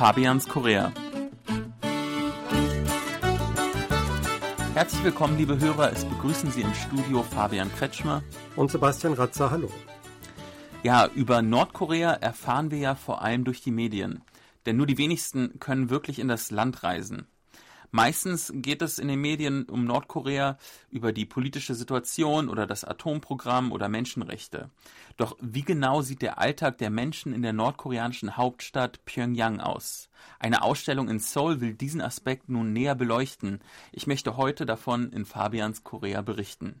Fabians Korea. Herzlich willkommen, liebe Hörer. Es begrüßen Sie im Studio Fabian Kretschmer und Sebastian Ratzer. Hallo. Ja, über Nordkorea erfahren wir ja vor allem durch die Medien. Denn nur die wenigsten können wirklich in das Land reisen. Meistens geht es in den Medien um Nordkorea über die politische Situation oder das Atomprogramm oder Menschenrechte. Doch wie genau sieht der Alltag der Menschen in der nordkoreanischen Hauptstadt Pyongyang aus? Eine Ausstellung in Seoul will diesen Aspekt nun näher beleuchten. Ich möchte heute davon in Fabians Korea berichten.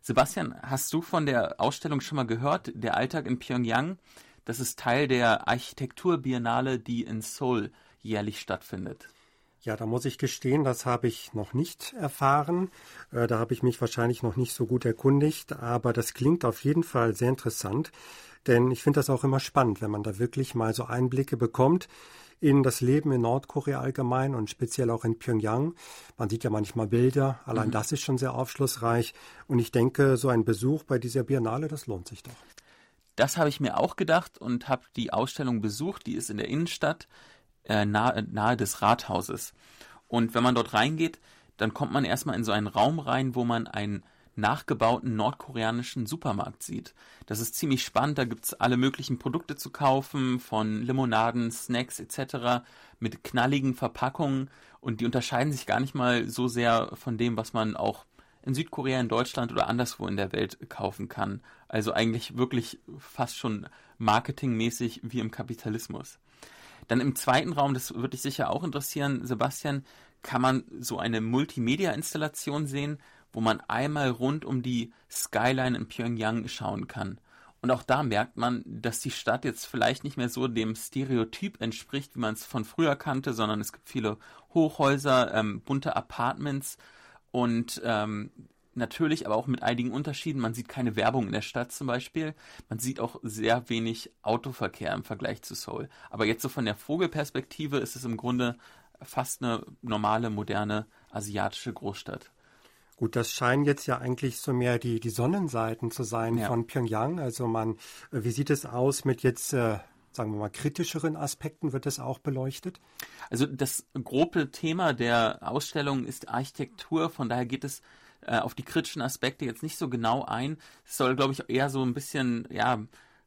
Sebastian, hast du von der Ausstellung schon mal gehört, der Alltag in Pyongyang? Das ist Teil der Architekturbiennale, die in Seoul jährlich stattfindet. Ja, da muss ich gestehen, das habe ich noch nicht erfahren. Äh, da habe ich mich wahrscheinlich noch nicht so gut erkundigt, aber das klingt auf jeden Fall sehr interessant, denn ich finde das auch immer spannend, wenn man da wirklich mal so Einblicke bekommt in das Leben in Nordkorea allgemein und speziell auch in Pyongyang. Man sieht ja manchmal Bilder, allein mhm. das ist schon sehr aufschlussreich und ich denke, so ein Besuch bei dieser Biennale, das lohnt sich doch. Das habe ich mir auch gedacht und habe die Ausstellung besucht, die ist in der Innenstadt äh, nahe, nahe des Rathauses. Und wenn man dort reingeht, dann kommt man erstmal in so einen Raum rein, wo man einen nachgebauten nordkoreanischen Supermarkt sieht. Das ist ziemlich spannend, da gibt es alle möglichen Produkte zu kaufen, von Limonaden, Snacks etc. mit knalligen Verpackungen und die unterscheiden sich gar nicht mal so sehr von dem, was man auch in Südkorea, in Deutschland oder anderswo in der Welt kaufen kann. Also eigentlich wirklich fast schon marketingmäßig wie im Kapitalismus. Dann im zweiten Raum, das würde dich sicher auch interessieren, Sebastian, kann man so eine Multimedia-Installation sehen, wo man einmal rund um die Skyline in Pyongyang schauen kann. Und auch da merkt man, dass die Stadt jetzt vielleicht nicht mehr so dem Stereotyp entspricht, wie man es von früher kannte, sondern es gibt viele Hochhäuser, ähm, bunte Apartments und ähm, natürlich, aber auch mit einigen Unterschieden. Man sieht keine Werbung in der Stadt zum Beispiel. Man sieht auch sehr wenig Autoverkehr im Vergleich zu Seoul. Aber jetzt so von der Vogelperspektive ist es im Grunde fast eine normale, moderne asiatische Großstadt. Gut, das scheinen jetzt ja eigentlich so mehr die, die Sonnenseiten zu sein ja. von Pyongyang. Also man, äh, wie sieht es aus mit jetzt äh, sagen wir mal, kritischeren Aspekten wird das auch beleuchtet? Also das grobe Thema der Ausstellung ist Architektur, von daher geht es äh, auf die kritischen Aspekte jetzt nicht so genau ein. Es soll, glaube ich, eher so ein bisschen, ja,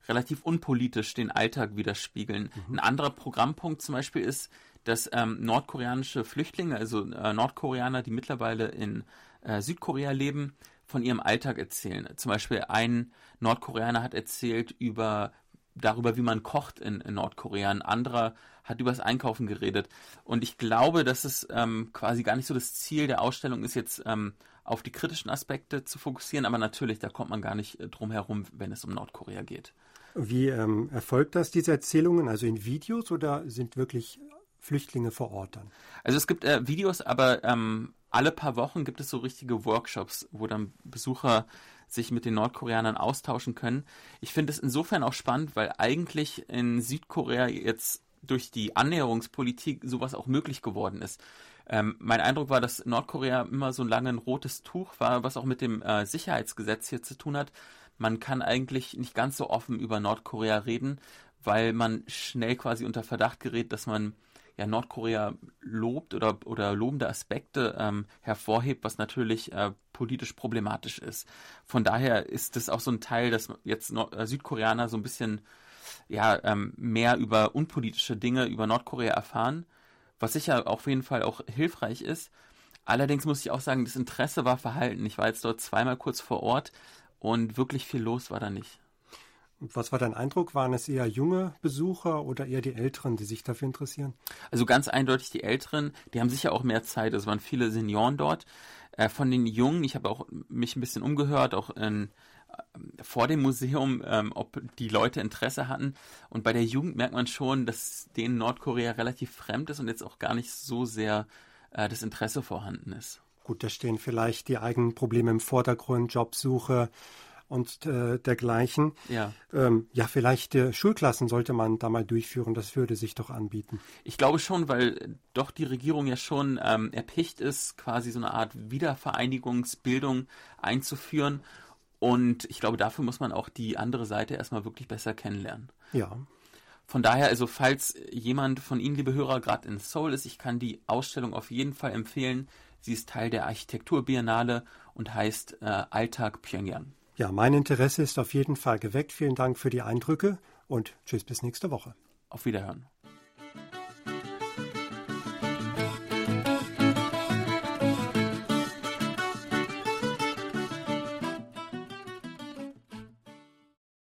relativ unpolitisch den Alltag widerspiegeln. Mhm. Ein anderer Programmpunkt zum Beispiel ist, dass ähm, nordkoreanische Flüchtlinge, also äh, Nordkoreaner, die mittlerweile in äh, Südkorea leben, von ihrem Alltag erzählen. Zum Beispiel ein Nordkoreaner hat erzählt über darüber, wie man kocht in, in Nordkorea. Ein anderer hat über das Einkaufen geredet. Und ich glaube, dass es ähm, quasi gar nicht so das Ziel der Ausstellung ist, jetzt ähm, auf die kritischen Aspekte zu fokussieren. Aber natürlich, da kommt man gar nicht äh, drum herum, wenn es um Nordkorea geht. Wie ähm, erfolgt das, diese Erzählungen? Also in Videos oder sind wirklich Flüchtlinge vor Ort dann? Also es gibt äh, Videos, aber ähm, alle paar Wochen gibt es so richtige Workshops, wo dann Besucher sich mit den Nordkoreanern austauschen können. Ich finde es insofern auch spannend, weil eigentlich in Südkorea jetzt durch die Annäherungspolitik sowas auch möglich geworden ist. Ähm, mein Eindruck war, dass Nordkorea immer so lange ein rotes Tuch war, was auch mit dem äh, Sicherheitsgesetz hier zu tun hat. Man kann eigentlich nicht ganz so offen über Nordkorea reden, weil man schnell quasi unter Verdacht gerät, dass man ja Nordkorea lobt oder, oder lobende Aspekte ähm, hervorhebt, was natürlich äh, politisch problematisch ist. Von daher ist es auch so ein Teil, dass jetzt Nord äh, Südkoreaner so ein bisschen ja, ähm, mehr über unpolitische Dinge über Nordkorea erfahren, was sicher auf jeden Fall auch hilfreich ist. Allerdings muss ich auch sagen, das Interesse war verhalten. Ich war jetzt dort zweimal kurz vor Ort und wirklich viel los war da nicht. Was war dein Eindruck? Waren es eher junge Besucher oder eher die Älteren, die sich dafür interessieren? Also ganz eindeutig die Älteren, die haben sicher auch mehr Zeit. Es waren viele Senioren dort. Äh, von den Jungen, ich habe auch mich ein bisschen umgehört, auch in, vor dem Museum, ähm, ob die Leute Interesse hatten. Und bei der Jugend merkt man schon, dass denen Nordkorea relativ fremd ist und jetzt auch gar nicht so sehr äh, das Interesse vorhanden ist. Gut, da stehen vielleicht die eigenen Probleme im Vordergrund, Jobsuche, und äh, dergleichen. Ja. Ähm, ja, vielleicht äh, Schulklassen sollte man da mal durchführen. Das würde sich doch anbieten. Ich glaube schon, weil doch die Regierung ja schon ähm, erpicht ist, quasi so eine Art Wiedervereinigungsbildung einzuführen. Und ich glaube, dafür muss man auch die andere Seite erstmal wirklich besser kennenlernen. Ja. Von daher, also falls jemand von Ihnen, liebe Hörer, gerade in Seoul ist, ich kann die Ausstellung auf jeden Fall empfehlen. Sie ist Teil der Architekturbiennale und heißt äh, Alltag Pyongyang. Ja, mein Interesse ist auf jeden Fall geweckt. Vielen Dank für die Eindrücke und tschüss bis nächste Woche. Auf Wiederhören.